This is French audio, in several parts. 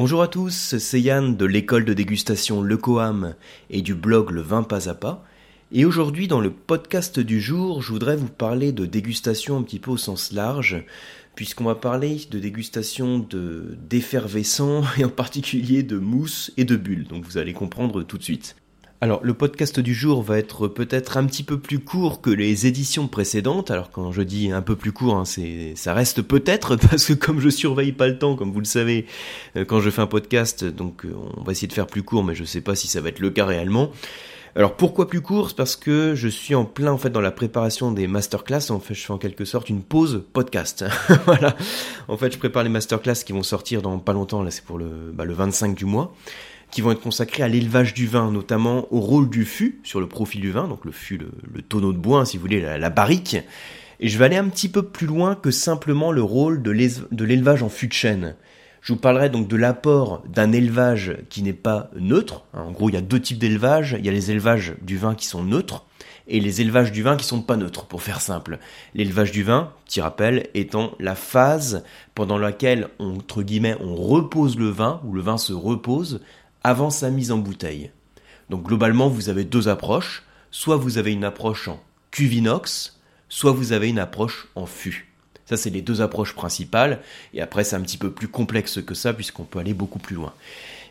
Bonjour à tous, c'est Yann de l'école de dégustation Le Coam et du blog Le Vin Pas à Pas. Et aujourd'hui, dans le podcast du jour, je voudrais vous parler de dégustation un petit peu au sens large, puisqu'on va parler de dégustation de d'effervescents et en particulier de mousse et de bulles. Donc vous allez comprendre tout de suite. Alors le podcast du jour va être peut-être un petit peu plus court que les éditions précédentes. Alors quand je dis un peu plus court, hein, c'est ça reste peut-être parce que comme je surveille pas le temps, comme vous le savez, euh, quand je fais un podcast, donc euh, on va essayer de faire plus court, mais je sais pas si ça va être le cas réellement. Alors pourquoi plus court? Parce que je suis en plein en fait dans la préparation des masterclass. En fait, je fais en quelque sorte une pause podcast. voilà. En fait, je prépare les masterclass qui vont sortir dans pas longtemps. Là, c'est pour le, bah, le 25 du mois qui vont être consacrés à l'élevage du vin, notamment au rôle du fût sur le profil du vin, donc le fût, le, tonneau de bois, si vous voulez, la, barrique. Et je vais aller un petit peu plus loin que simplement le rôle de l'élevage en fût de chêne. Je vous parlerai donc de l'apport d'un élevage qui n'est pas neutre. En gros, il y a deux types d'élevage. Il y a les élevages du vin qui sont neutres et les élevages du vin qui sont pas neutres, pour faire simple. L'élevage du vin, petit rappel, étant la phase pendant laquelle, entre guillemets, on repose le vin, ou le vin se repose, avant sa mise en bouteille. Donc globalement, vous avez deux approches. Soit vous avez une approche en cuvinox, soit vous avez une approche en fût. Ça, c'est les deux approches principales. Et après, c'est un petit peu plus complexe que ça, puisqu'on peut aller beaucoup plus loin.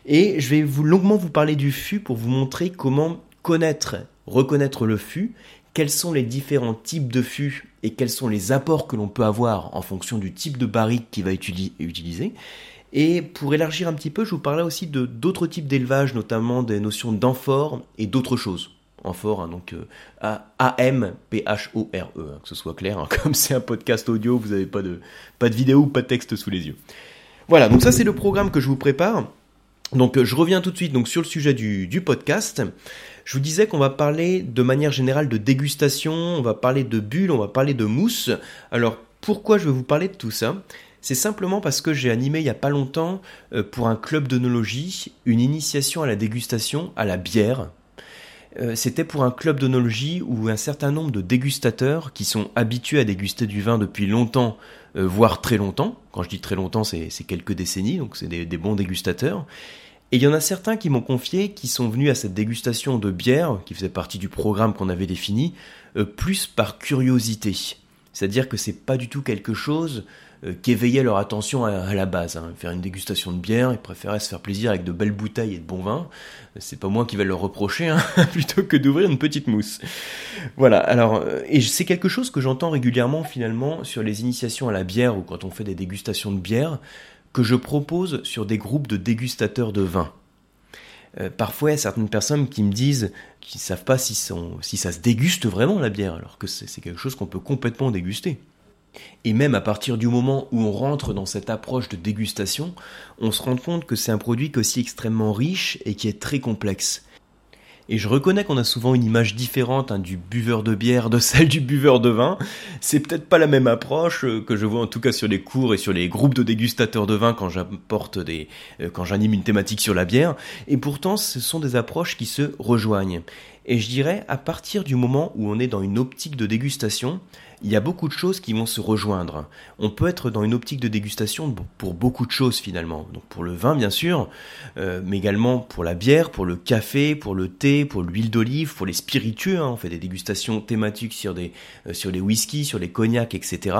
Et je vais longuement vous parler du fût pour vous montrer comment connaître, reconnaître le fût, quels sont les différents types de fûts et quels sont les apports que l'on peut avoir en fonction du type de barrique qui va utilisé. Et pour élargir un petit peu, je vous parlerai aussi de d'autres types d'élevage, notamment des notions d'amphore et d'autres choses. Amphore, hein, donc euh, A-M-P-H-O-R-E, hein, que ce soit clair. Hein. comme c'est un podcast audio, vous n'avez pas de, pas de vidéo pas de texte sous les yeux. Voilà, donc ça c'est le programme que je vous prépare. Donc je reviens tout de suite donc sur le sujet du, du podcast. Je vous disais qu'on va parler de manière générale de dégustation, on va parler de bulles, on va parler de mousse. Alors pourquoi je vais vous parler de tout ça? C'est simplement parce que j'ai animé il n'y a pas longtemps euh, pour un club d'onologie une initiation à la dégustation à la bière. Euh, c'était pour un club d'onologie où un certain nombre de dégustateurs qui sont habitués à déguster du vin depuis longtemps, euh, voire très longtemps, quand je dis très longtemps c'est quelques décennies, donc c'est des, bons dégustateurs, et il y en a certains qui m'ont confié qui sont venus à cette dégustation de bière, qui faisait partie du programme qu'on avait défini, plus par curiosité. C'est-à-dire que c'est pas du tout quelque chose euh, qui éveillait leur attention à, la base. Hein. Faire une dégustation de bière, ils préféraient se faire plaisir avec de belles bouteilles et de bon vin. C'est pas moi qui vais leur reprocher, hein, plutôt que d'ouvrir une petite mousse. Voilà, alors, euh, et c'est quelque chose que j'entends régulièrement finalement sur les initiations à la bière ou quand on fait des dégustations de bière, que je propose sur des groupes de dégustateurs de vin. Euh, parfois, il y a certaines personnes qui me disent qu'ils ne savent pas si ça se déguste vraiment la bière, alors que c'est quelque chose qu'on peut complètement déguster. Et même à partir du moment où on rentre dans cette approche de dégustation, on se rend compte que c'est un produit qui est aussi extrêmement riche et qui est très complexe. Et je reconnais qu'on a souvent une image différente hein, du buveur de bière de celle du buveur de vin. C'est peut-être pas la même approche euh, que je vois en tout cas sur les cours et sur les groupes de dégustateurs de vin quand j'apporte des, euh, quand j'anime une thématique sur la bière. Et pourtant, ce sont des approches qui se rejoignent. Et je dirais, à partir du moment où on est dans une optique de dégustation, il y a beaucoup de choses qui vont se rejoindre. On peut être dans une optique de dégustation pour beaucoup de choses finalement. Donc pour le vin bien sûr, euh, mais également pour la bière, pour le café, pour le thé, pour l'huile d'olive, pour les spiritueux. Hein. On fait des dégustations thématiques sur, euh, les whiskies, sur les cognacs, etc.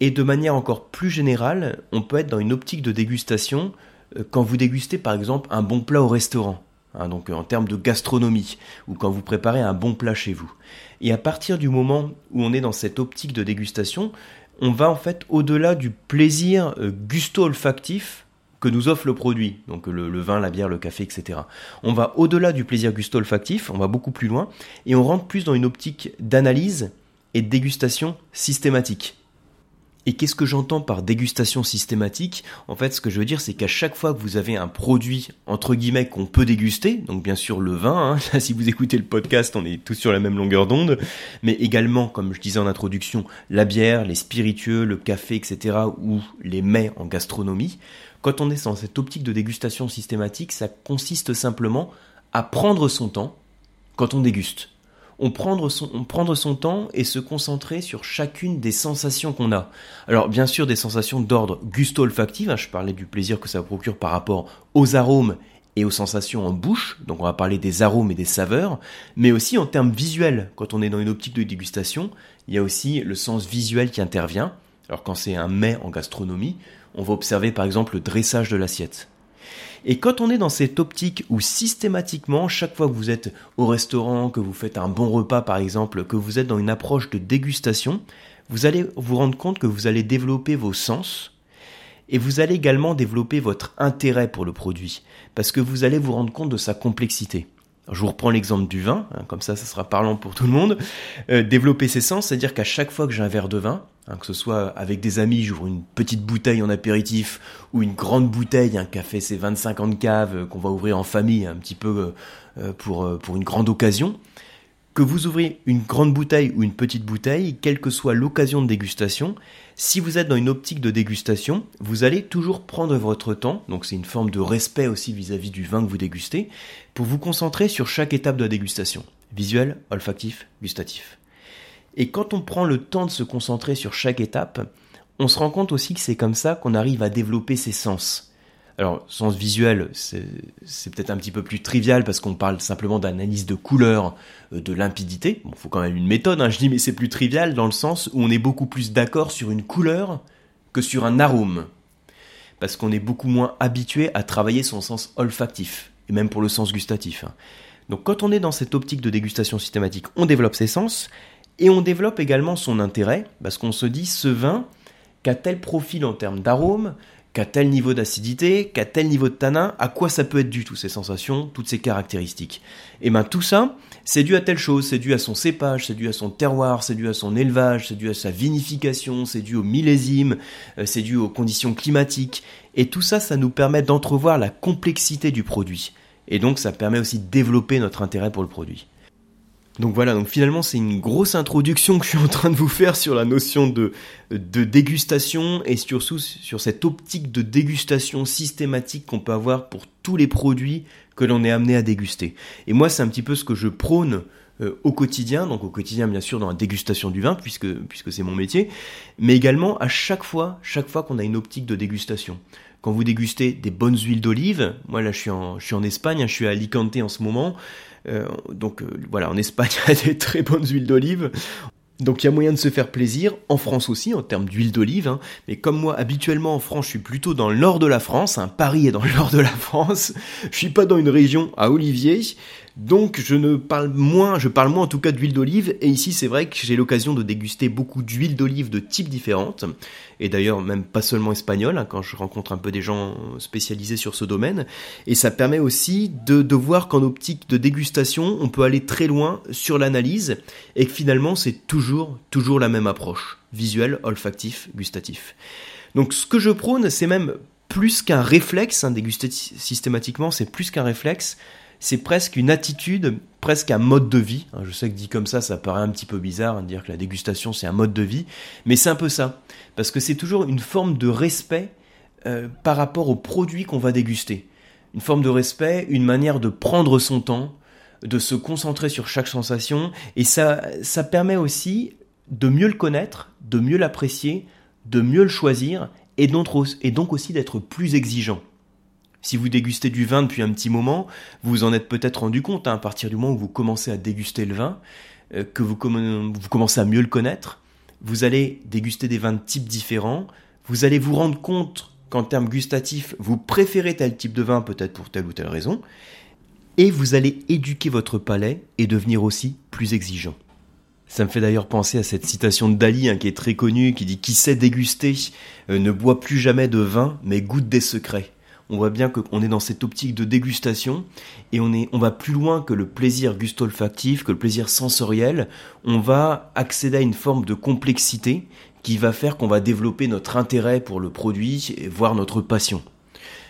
Et de manière encore plus générale, on peut être dans une optique de dégustation euh, quand vous dégustez par exemple un bon plat au restaurant. Hein, donc en termes de gastronomie, ou quand vous préparez un bon plat chez vous. Et à partir du moment où on est dans cette optique de dégustation, on va en fait au-delà du plaisir euh, gusto-olfactif que nous offre le produit, donc le, le, vin, la bière, le café, etc. On va au-delà du plaisir gusto-olfactif, on va beaucoup plus loin, et on rentre plus dans une optique d'analyse et de dégustation systématique. Et qu'est-ce que j'entends par dégustation systématique? En fait, ce que je veux dire, c'est qu'à chaque fois que vous avez un produit, entre guillemets, qu'on peut déguster, donc bien sûr le vin, hein, si vous écoutez le podcast, on est tous sur la même longueur d'onde, mais également, comme je disais en introduction, la bière, les spiritueux, le café, etc., ou les mets en gastronomie, quand on est dans cette optique de dégustation systématique, ça consiste simplement à prendre son temps quand on déguste. On prendre son, on prendre son temps et se concentrer sur chacune des sensations qu'on a. Alors bien sûr des sensations d'ordre gusto-olfactif, hein, je parlais du plaisir que ça procure par rapport aux arômes et aux sensations en bouche, donc on va parler des arômes et des saveurs, mais aussi en termes visuels. Quand on est dans une optique de dégustation, il y a aussi le sens visuel qui intervient. Alors quand c'est un mets en gastronomie, on va observer par exemple le dressage de l'assiette. Et quand on est dans cette optique où systématiquement, chaque fois que vous êtes au restaurant, que vous faites un bon repas par exemple, que vous êtes dans une approche de dégustation, vous allez vous rendre compte que vous allez développer vos sens et vous allez également développer votre intérêt pour le produit parce que vous allez vous rendre compte de sa complexité. Je vous reprends l'exemple du vin, hein, comme ça, ça sera parlant pour tout le monde. Euh, développer ses sens, c'est-à-dire qu'à chaque fois que j'ai un verre de vin, Hein, que ce soit avec des amis, j'ouvre une petite bouteille en apéritif ou une grande bouteille, un café c'est 25 ans de cave euh, qu'on va ouvrir en famille un petit peu euh, euh, pour, pour une grande occasion. Que vous ouvrez une grande bouteille ou une petite bouteille, quelle que soit l'occasion de dégustation, si vous êtes dans une optique de dégustation, vous allez toujours prendre votre temps, donc c'est une forme de respect aussi vis-à-vis -vis du vin que vous dégustez, pour vous concentrer sur chaque étape de la dégustation, visuel, olfactif, gustatif. Et quand on prend le temps de se concentrer sur chaque étape, on se rend compte aussi que c'est comme ça qu'on arrive à développer ses sens. Alors, sens visuel, c'est peut-être un petit peu plus trivial parce qu'on parle simplement d'analyse de couleur, euh, de limpidité. Bon, faut quand même une méthode, hein, je dis, mais c'est plus trivial dans le sens où on est beaucoup plus d'accord sur une couleur que sur un arôme. Parce qu'on est beaucoup moins habitué à travailler son sens olfactif, et même pour le sens gustatif. Hein. Donc quand on est dans cette optique de dégustation systématique, on développe ses sens, et on développe également son intérêt, parce qu'on se dit, ce vin, qu'a tel profil en termes d'arôme, qu'a tel niveau d'acidité, qu'a tel niveau de tanin, à quoi ça peut être dû, toutes ces sensations, toutes ces caractéristiques? Et bien tout ça, c'est dû à telle chose, c'est dû à son cépage, c'est dû à son terroir, c'est dû à son élevage, c'est dû à sa vinification, c'est dû au millésime, euh, c'est dû aux conditions climatiques. Et tout ça, ça nous permet d'entrevoir la complexité du produit. Et donc ça permet aussi de développer notre intérêt pour le produit. Donc voilà, donc finalement c'est une grosse introduction que je suis en train de vous faire sur la notion de, dégustation et surtout sur cette optique de dégustation systématique qu'on peut avoir pour tous les produits que l'on est amené à déguster. Et moi c'est un petit peu ce que je prône euh, au quotidien, donc au quotidien bien sûr dans la dégustation du vin puisque, puisque c'est mon métier, mais également à chaque fois, chaque fois qu'on a une optique de dégustation quand vous dégustez des bonnes huiles d'olive, moi là je suis en, je suis en Espagne, je suis à Alicante en ce moment, euh, donc euh, voilà, en Espagne, il y a des très bonnes huiles d'olive. Donc il y a moyen de se faire plaisir, en France aussi, en termes d'huile d'olive. Hein. Mais comme moi, habituellement en France, je suis plutôt dans le nord de la France. Hein. Paris est dans le nord de la France. Je suis pas dans une région à Olivier. Donc je ne parle moins, je parle moins en tout cas d'huile d'olive. Et ici c'est vrai que j'ai l'occasion de déguster beaucoup d'huiles d'olive de types différentes. Et d'ailleurs même pas seulement espagnol, hein, quand je rencontre un peu des gens spécialisés sur ce domaine. Et ça permet aussi de, de voir qu'en optique de dégustation, on peut aller très loin sur l'analyse. Et que finalement c'est toujours, toujours la même approche. Visuel, olfactif, gustatif. Donc ce que je prône, c'est même plus qu'un réflexe, hein, déguster systématiquement, c'est plus qu'un réflexe, c'est presque une attitude, presque un mode de vie. Hein, je sais que dit comme ça, ça paraît un petit peu bizarre hein, de dire que la dégustation c'est un mode de vie, mais c'est un peu ça, parce que c'est toujours une forme de respect euh, par rapport aux produits qu'on va déguster. Une forme de respect, une manière de prendre son temps, de se concentrer sur chaque sensation, et ça, ça permet aussi de mieux le connaître, de mieux l'apprécier, de mieux le choisir, et donc aussi d'être plus exigeant. Si vous dégustez du vin depuis un petit moment, vous vous en êtes peut-être rendu compte hein, à partir du moment où vous commencez à déguster le vin, euh, que vous, commencez à mieux le connaître, vous allez déguster des vins de types différents, vous allez vous rendre compte qu'en termes gustatifs, vous préférez tel type de vin peut-être pour telle ou telle raison, et vous allez éduquer votre palais et devenir aussi plus exigeant. Ça me fait d'ailleurs penser à cette citation de Dali hein, qui est très connue, qui dit Qui sait déguster euh, ne boit plus jamais de vin, mais goûte des secrets on voit bien qu'on est dans cette optique de dégustation et on, va plus loin que le plaisir gustolfactif, que le plaisir sensoriel. On va accéder à une forme de complexité qui va faire qu'on va développer notre intérêt pour le produit voire notre passion.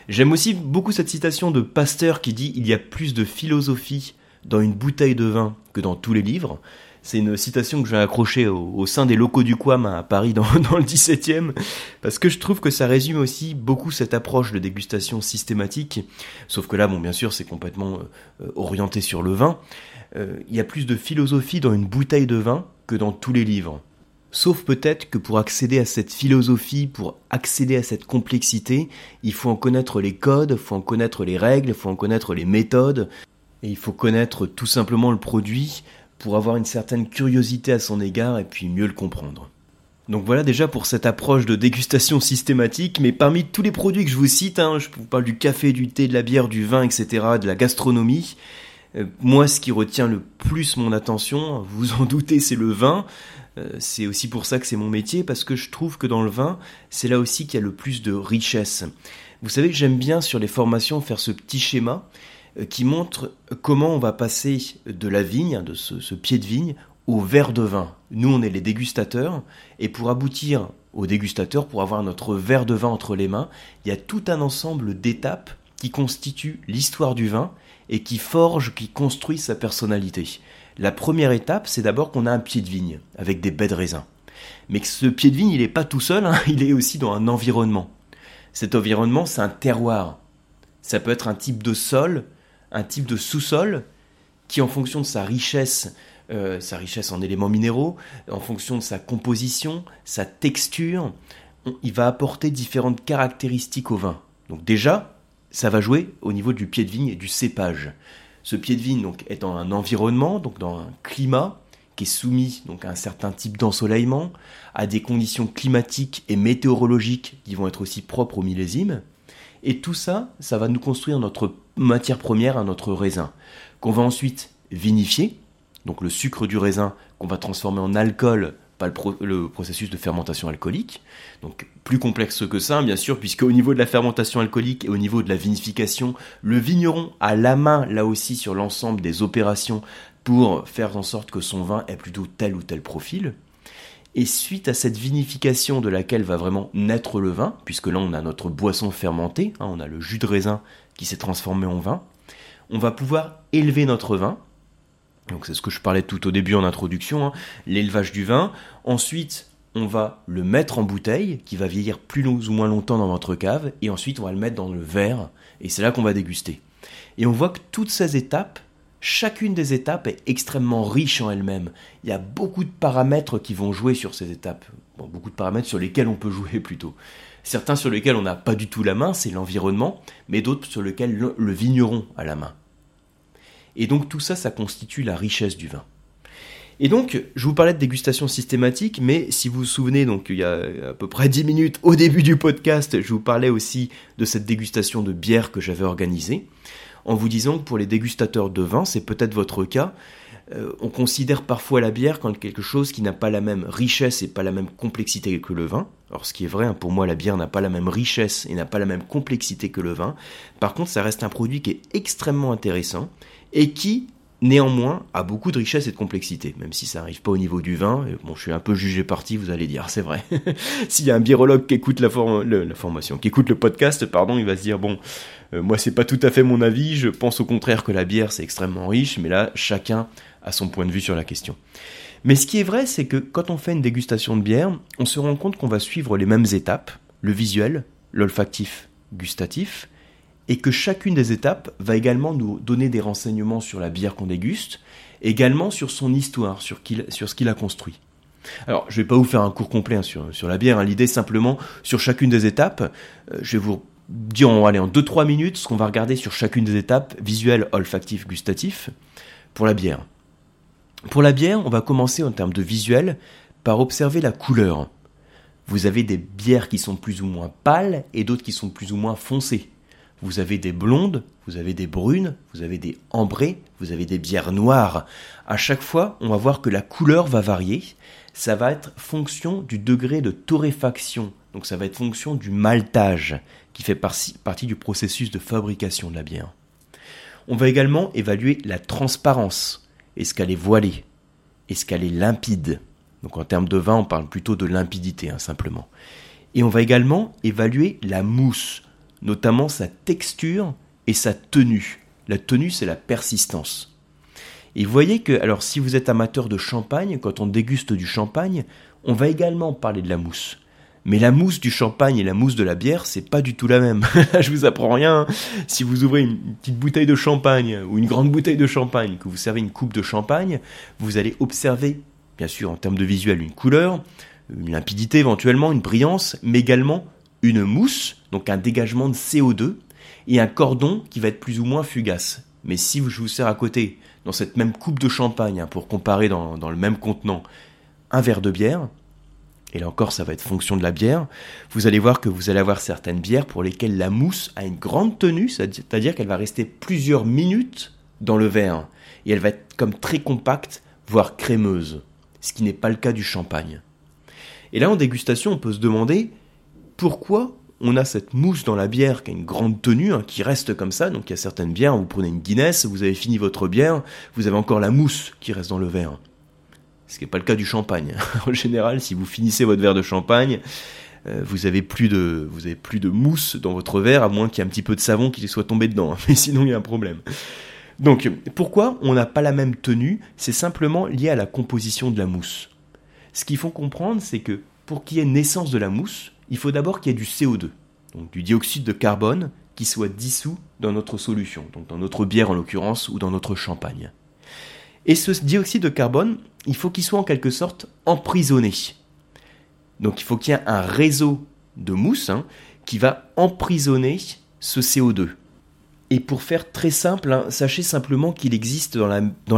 J'aime aussi beaucoup cette citation de Pasteur qui dit il y a plus de philosophie dans une bouteille de vin que dans tous les livres. C'est une citation que j'ai accrochée au, sein des locaux du Quam à Paris dans, le 17e, parce que je trouve que ça résume aussi beaucoup cette approche de dégustation systématique, sauf que là, bon, bien sûr, c'est complètement euh, orienté sur le vin. Euh, il y a plus de philosophie dans une bouteille de vin que dans tous les livres. Sauf peut-être que pour accéder à cette philosophie, pour accéder à cette complexité, il faut en connaître les codes, il faut en connaître les règles, il faut en connaître les méthodes, et il faut connaître tout simplement le produit pour avoir une certaine curiosité à son égard et puis mieux le comprendre. Donc voilà déjà pour cette approche de dégustation systématique, mais parmi tous les produits que je vous cite, hein, je vous parle du café, du thé, de la bière, du vin, etc., de la gastronomie, euh, moi ce qui retient le plus mon attention, vous en doutez, c'est le vin. Euh, c'est aussi pour ça que c'est mon métier, parce que je trouve que dans le vin, c'est là aussi qu'il y a le plus de richesse. Vous savez que j'aime bien sur les formations faire ce petit schéma qui montre comment on va passer de la vigne, de ce, pied de vigne, au verre de vin. Nous, on est les dégustateurs, et pour aboutir au dégustateur, pour avoir notre verre de vin entre les mains, il y a tout un ensemble d'étapes qui constituent l'histoire du vin et qui forgent, qui construisent sa personnalité. La première étape, c'est d'abord qu'on a un pied de vigne avec des baies de raisin. Mais ce pied de vigne, il n'est pas tout seul, hein, il est aussi dans un environnement. Cet environnement, c'est un terroir. Ça peut être un type de sol, un type de sous-sol qui, en fonction de sa richesse, euh, sa richesse en éléments minéraux, en fonction de sa composition, sa texture, il va apporter différentes caractéristiques au vin. Donc déjà, ça va jouer au niveau du pied de vigne et du cépage. Ce pied de vigne donc, est dans un environnement, donc dans un climat qui est soumis donc, à un certain type d'ensoleillement, à des conditions climatiques et météorologiques qui vont être aussi propres au millésime. Et tout ça, ça va nous construire notre matière première notre raisin, qu'on va ensuite vinifier, donc le sucre du raisin qu'on va transformer en alcool par le, processus de fermentation alcoolique. Donc plus complexe que ça, bien sûr, puisque au niveau de la fermentation alcoolique et au niveau de la vinification, le vigneron a la main là aussi sur l'ensemble des opérations pour faire en sorte que son vin ait plutôt tel ou tel profil. Et suite à cette vinification de laquelle va vraiment naître le vin, puisque là on a notre boisson fermentée, hein, on a le jus de raisin qui s'est transformé en vin, on va pouvoir élever notre vin. Donc c'est ce que je parlais tout au début en introduction, hein, l'élevage du vin. Ensuite, on va le mettre en bouteille, qui va vieillir plus ou moins longtemps dans votre cave, et ensuite on va le mettre dans le verre, et c'est là qu'on va déguster. Et on voit que toutes ces étapes, Chacune des étapes est extrêmement riche en elle-même. Il y a beaucoup de paramètres qui vont jouer sur ces étapes. beaucoup de paramètres sur lesquels on peut jouer plutôt. Certains sur lesquels on n'a pas du tout la main, c'est l'environnement, mais d'autres sur lesquels le, vigneron a la main. Et donc tout ça, ça constitue la richesse du vin. Et donc, je vous parlais de dégustation systématique, mais si vous vous souvenez, donc il y a à peu près 10 minutes au début du podcast, je vous parlais aussi de cette dégustation de bière que j'avais organisée en vous disant que pour les dégustateurs de vin, c'est peut-être votre cas, euh, on considère parfois la bière comme quelque chose qui n'a pas la même richesse et pas la même complexité que le vin. Alors ce qui est vrai, hein, pour moi la bière n'a pas la même richesse et n'a pas la même complexité que le vin. Par contre, ça reste un produit qui est extrêmement intéressant et qui néanmoins a beaucoup de richesse et de complexité, même si ça n'arrive pas au niveau du vin. Bon, je suis un peu jugé parti, vous allez dire, c'est vrai. S'il y a un birologue qui écoute la, la, formation, qui écoute le podcast, pardon, il va se dire bon, euh, moi c'est pas tout à fait mon avis. Je pense au contraire que la bière c'est extrêmement riche, mais là chacun a son point de vue sur la question. Mais ce qui est vrai, c'est que quand on fait une dégustation de bière, on se rend compte qu'on va suivre les mêmes étapes, le visuel, l'olfactif, gustatif, et que chacune des étapes va également nous donner des renseignements sur la bière qu'on déguste, également sur son histoire, sur, ce qu'il a construit. Alors, je ne vais pas vous faire un cours complet hein, sur, sur, la bière, hein. l'idée simplement, sur chacune des étapes, euh, je vais vous dire en, allez, en 2-3 minutes ce qu'on va regarder sur chacune des étapes, visuel, olfactif, gustatif, pour la bière. Pour la bière, on va commencer en termes de visuel par observer la couleur. Vous avez des bières qui sont plus ou moins pâles et d'autres qui sont plus ou moins foncées. Vous avez des blondes, vous avez des brunes, vous avez des ambrées, vous avez des bières noires. À chaque fois, on va voir que la couleur va varier. Ça va être fonction du degré de torréfaction. Donc ça va être fonction du maltage qui fait partie du processus de fabrication de la bière. On va également évaluer la transparence. Est-ce qu'elle est voilée? Est-ce qu'elle est limpide? Donc en termes de vin, on parle plutôt de limpidité, hein, simplement. Et on va également évaluer la mousse notamment sa texture et sa tenue. La tenue, c'est la persistance. Et vous voyez que, alors si vous êtes amateur de champagne, quand on déguste du champagne, on va également parler de la mousse. Mais la mousse du champagne et la mousse de la bière, c'est pas du tout la même. je vous apprends rien. Si vous ouvrez une petite bouteille de champagne ou une grande bouteille de champagne, que vous servez une coupe de champagne, vous allez observer, bien sûr en termes de visuel, une couleur, une limpidité éventuellement, une brillance, mais également une mousse, donc un dégagement de CO2, et un cordon qui va être plus ou moins fugace. Mais si je vous sers à côté, dans cette même coupe de champagne, hein, pour comparer dans, le même contenant, un verre de bière, et là encore ça va être fonction de la bière, vous allez voir que vous allez avoir certaines bières pour lesquelles la mousse a une grande tenue, c'est-à-dire qu'elle va rester plusieurs minutes dans le verre, et elle va être comme très compacte, voire crémeuse, ce qui n'est pas le cas du champagne. Et là en dégustation on peut se demander pourquoi on a cette mousse dans la bière qui a une grande tenue, hein, qui reste comme ça. Donc il y a certaines bières, vous prenez une Guinness, vous avez fini votre bière, vous avez encore la mousse qui reste dans le verre. Ce qui n'est pas le cas du champagne. en général, si vous finissez votre verre de champagne, euh, vous avez plus de mousse dans votre verre, à moins qu'il y ait un petit peu de savon qui soit tombé dedans. Mais sinon, il y a un problème. Donc, pourquoi on n'a pas la même tenue? C'est simplement lié à la composition de la mousse. Ce qu'il faut comprendre, c'est que pour qu'il y ait naissance de la mousse, il faut d'abord qu'il y ait du CO2, donc du dioxyde de carbone, qui soit dissous dans notre solution, donc dans notre bière en l'occurrence, ou dans notre champagne. Et ce dioxyde de carbone, il faut qu'il soit en quelque sorte emprisonné. Donc il faut qu'il y ait un réseau de mousse hein, qui va emprisonner ce CO2. Et pour faire très simple, hein, sachez simplement qu'il existe dans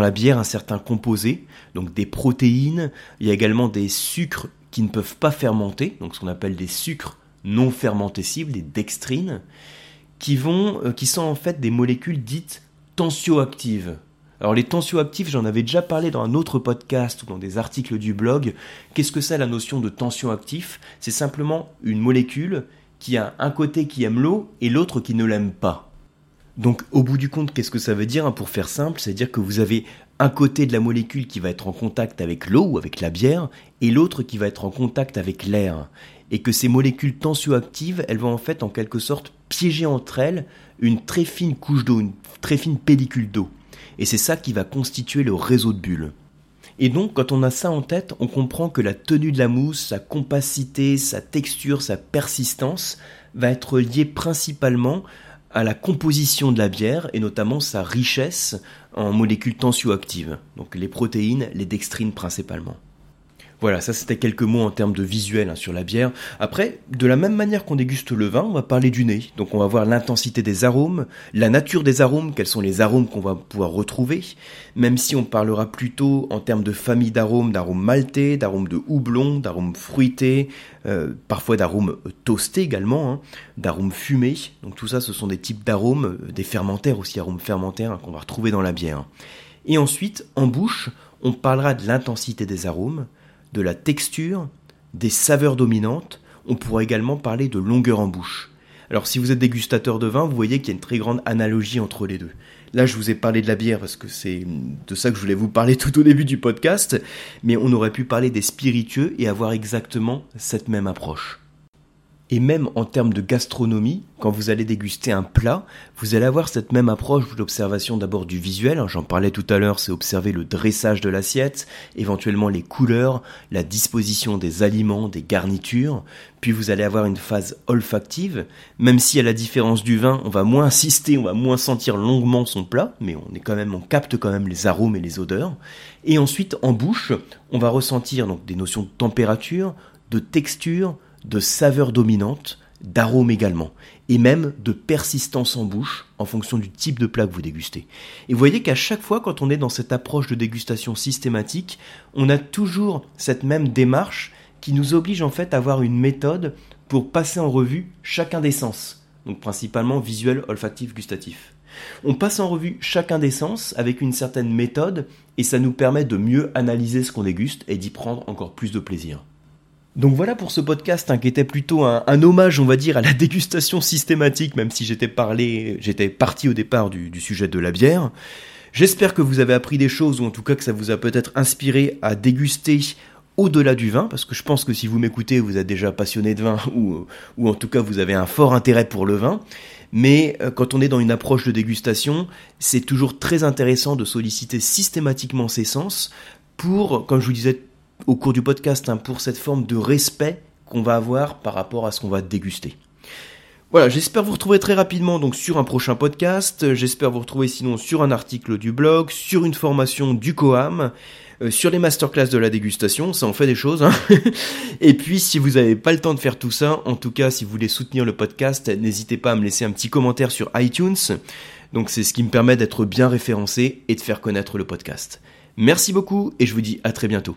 la, bière un certain composé, donc des protéines, il y a également des sucres qui ne peuvent pas fermenter, donc ce qu'on appelle des sucres non fermentescibles, des dextrines, qui, vont, euh, qui sont en fait des molécules dites tensioactives. Alors les tensioactifs, j'en avais déjà parlé dans un autre podcast ou dans des articles du blog. Qu'est-ce que c'est la notion de tensioactif? C'est simplement une molécule qui a un côté qui aime l'eau et l'autre qui ne l'aime pas. Donc au bout du compte, qu'est-ce que ça veut dire hein, Pour faire simple, c'est-à-dire que vous avez un côté de la molécule qui va être en contact avec l'eau ou avec la bière, et l'autre qui va être en contact avec l'air. Et que ces molécules tensioactives, elles vont en fait en quelque sorte piéger entre elles une très fine couche d'eau, une très fine pellicule d'eau. Et c'est ça qui va constituer le réseau de bulles. Et donc, quand on a ça en tête, on comprend que la tenue de la mousse, sa compacité, sa texture, sa persistance va être liée principalement à la composition de la bière et notamment sa richesse en molécules tensioactives, donc les protéines, les dextrines principalement. Voilà, ça c'était quelques mots en termes de visuel hein, sur la bière. Après, de la même manière qu'on déguste le vin, on va parler du nez. Donc on va voir l'intensité des arômes, la nature des arômes, quels sont les arômes qu'on va pouvoir retrouver, même si on parlera plutôt en termes de famille d'arômes, d'arômes maltais, d'arômes de houblon, d'arômes fruités, euh, parfois d'arômes toastés également, hein, d'arômes fumés. Donc tout ça, ce sont des types d'arômes, euh, des fermentaires aussi, arômes fermentaires hein, qu'on va retrouver dans la bière. Et ensuite, en bouche, on parlera de l'intensité des arômes, de la texture, des saveurs dominantes, on pourra également parler de longueur en bouche. Alors si vous êtes dégustateur de vin, vous voyez qu'il y a une très grande analogie entre les deux. Là, je vous ai parlé de la bière parce que c'est de ça que je voulais vous parler tout au début du podcast, mais on aurait pu parler des spiritueux et avoir exactement cette même approche. Et même en termes de gastronomie, quand vous allez déguster un plat, vous allez avoir cette même approche de l'observation d'abord du visuel. Hein, j'en parlais tout à l'heure, c'est observer le dressage de l'assiette, éventuellement les couleurs, la disposition des aliments, des garnitures. Puis vous allez avoir une phase olfactive, même si à la différence du vin, on va moins insister, on va moins sentir longuement son plat, mais on est quand même, on capte quand même les arômes et les odeurs. Et ensuite, en bouche, on va ressentir donc des notions de température, de texture, de saveur dominante, d'arôme également, et même de persistance en bouche en fonction du type de plat que vous dégustez. Et vous voyez qu'à chaque fois quand on est dans cette approche de dégustation systématique, on a toujours cette même démarche qui nous oblige en fait à avoir une méthode pour passer en revue chacun des sens, donc principalement visuel, olfactif, gustatif. On passe en revue chacun des sens avec une certaine méthode et ça nous permet de mieux analyser ce qu'on déguste et d'y prendre encore plus de plaisir. Donc voilà pour ce podcast hein, qui était plutôt un, hommage, on va dire, à la dégustation systématique, même si j'étais parlé, j'étais parti au départ du, sujet de la bière. J'espère que vous avez appris des choses, ou en tout cas que ça vous a peut-être inspiré à déguster au-delà du vin, parce que je pense que si vous m'écoutez, vous êtes déjà passionné de vin, ou, ou en tout cas vous avez un fort intérêt pour le vin. mais euh, quand on est dans une approche de dégustation, c'est toujours très intéressant de solliciter systématiquement ses sens pour, comme je vous disais au cours du podcast, hein, pour cette forme de respect qu'on va avoir par rapport à ce qu'on va déguster. Voilà, j'espère vous retrouver très rapidement donc sur un prochain podcast. J'espère vous retrouver sinon sur un article du blog, sur une formation du Coam, euh, sur les masterclass de la dégustation. Ça en fait des choses. Hein. Et puis, si vous n'avez pas le temps de faire tout ça, en tout cas, si vous voulez soutenir le podcast, n'hésitez pas à me laisser un petit commentaire sur iTunes. Donc, c'est ce qui me permet d'être bien référencé et de faire connaître le podcast. Merci beaucoup et je vous dis à très bientôt.